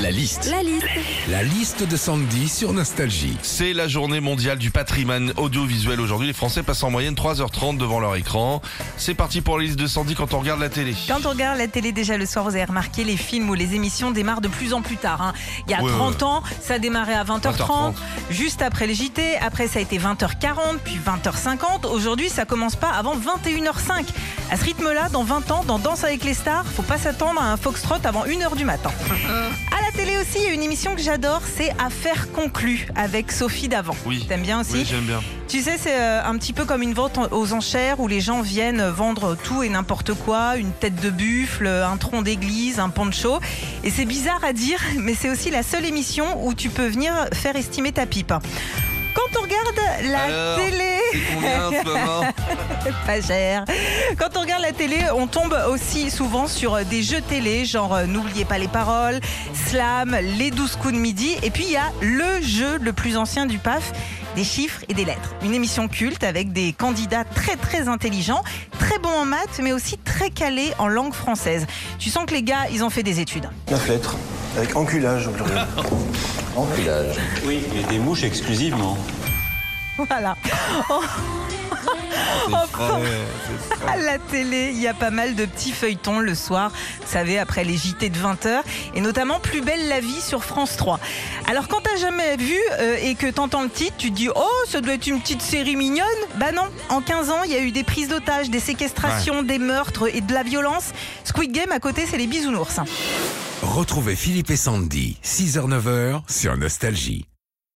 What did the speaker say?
La liste. La liste. La liste de Sandy sur Nostalgie. C'est la journée mondiale du patrimoine audiovisuel aujourd'hui. Les Français passent en moyenne 3h30 devant leur écran. C'est parti pour la liste de Sandy quand on regarde la télé. Quand on regarde la télé déjà le soir, vous avez remarqué, les films ou les émissions démarrent de plus en plus tard. hein. Il y a Ouais, 30 ouais. ans, ça démarrait à 20h30, 20h30. juste après les JT. Après, ça a été 20h40, puis 20h50. Aujourd'hui, ça commence pas avant 21h05. À ce rythme-là, dans 20 ans, dans Danse avec les stars, faut pas s'attendre à un foxtrot avant 1h du matin. À la télé aussi, il y a une émission que j'adore, c'est Affaires conclues avec Sophie Davant. Oui. T'aimes bien aussi Oui, j'aime bien. Tu sais, c'est euh, un petit peu comme une vente aux enchères où les gens viennent vendre tout et n'importe quoi, une tête de buffle, un tronc d'église, un poncho. Et c'est bizarre à dire, mais c'est aussi la seule émission où tu peux venir faire estimer ta pipe. Quand on regarde la Alors, télé, combien pas cher. Quand on regarde la télé, on tombe aussi souvent sur des jeux télé, genre euh, N'oubliez pas les paroles, Slam, Les 12 coups de midi. Et puis il y a le jeu le plus ancien du PAF, des chiffres et des lettres. Une émission culte avec des candidats très très intelligents, très bons en maths, mais aussi très calés en langue française. Tu sens que les gars, ils ont fait des études. 9 lettres, avec enculage au pluriel. Enculage. Oui, et des mouches exclusivement. Voilà. Enfin, à la télé, il y a pas mal de petits feuilletons le soir, vous savez, après les JT de 20h, et notamment Plus belle la vie sur France 3. Alors quand t'as jamais vu euh, et que t'entends le titre, tu te dis oh ça doit être une petite série mignonne. Bah non, en 15 ans, il y a eu des prises d'otages, des séquestrations, des meurtres et de la violence. Squid Game à côté, c'est les bisounours. Retrouvez Philippe et Sandy, 6h-9h sur Nostalgie.